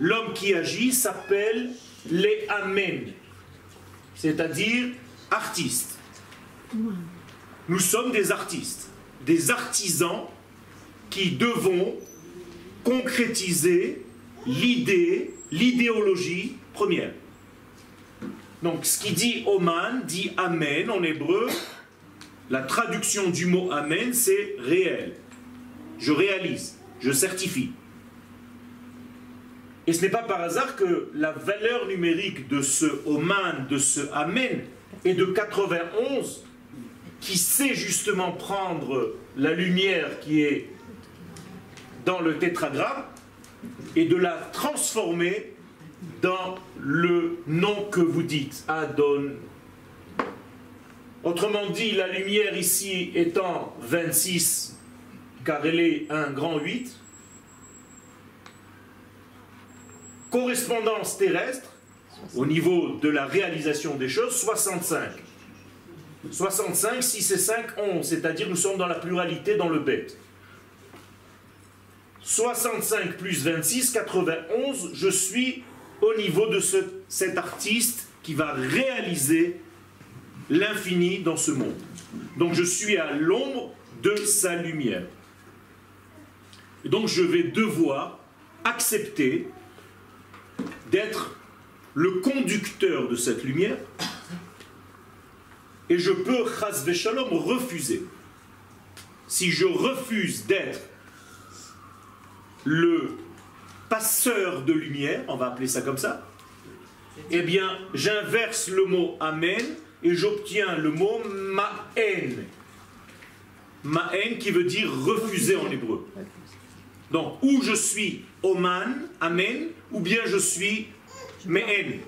l'homme qui agit s'appelle les Amen, c'est-à-dire artiste. Nous sommes des artistes, des artisans qui devons concrétiser l'idée, l'idéologie première. Donc ce qui dit Oman dit Amen en hébreu. La traduction du mot Amen, c'est réel. Je réalise, je certifie. Et ce n'est pas par hasard que la valeur numérique de ce Oman, de ce Amen, est de 91, qui sait justement prendre la lumière qui est dans le tétragramme et de la transformer dans le nom que vous dites, Adon. Autrement dit, la lumière ici étant 26, car elle est un grand 8, correspondance terrestre, au niveau de la réalisation des choses, 65. 65, 6 et 5, 11, c'est-à-dire nous sommes dans la pluralité dans le bête. 65 plus 26, 91, je suis au niveau de ce, cet artiste qui va réaliser l'infini dans ce monde. Donc je suis à l'ombre de sa lumière. Donc je vais devoir accepter d'être le conducteur de cette lumière et je peux, chas refuser. Si je refuse d'être le passeur de lumière, on va appeler ça comme ça, eh bien, j'inverse le mot Amen et j'obtiens le mot Ma'en. Ma'en qui veut dire refuser en hébreu. Donc, ou je suis Oman, Amen, ou bien je suis Me'en.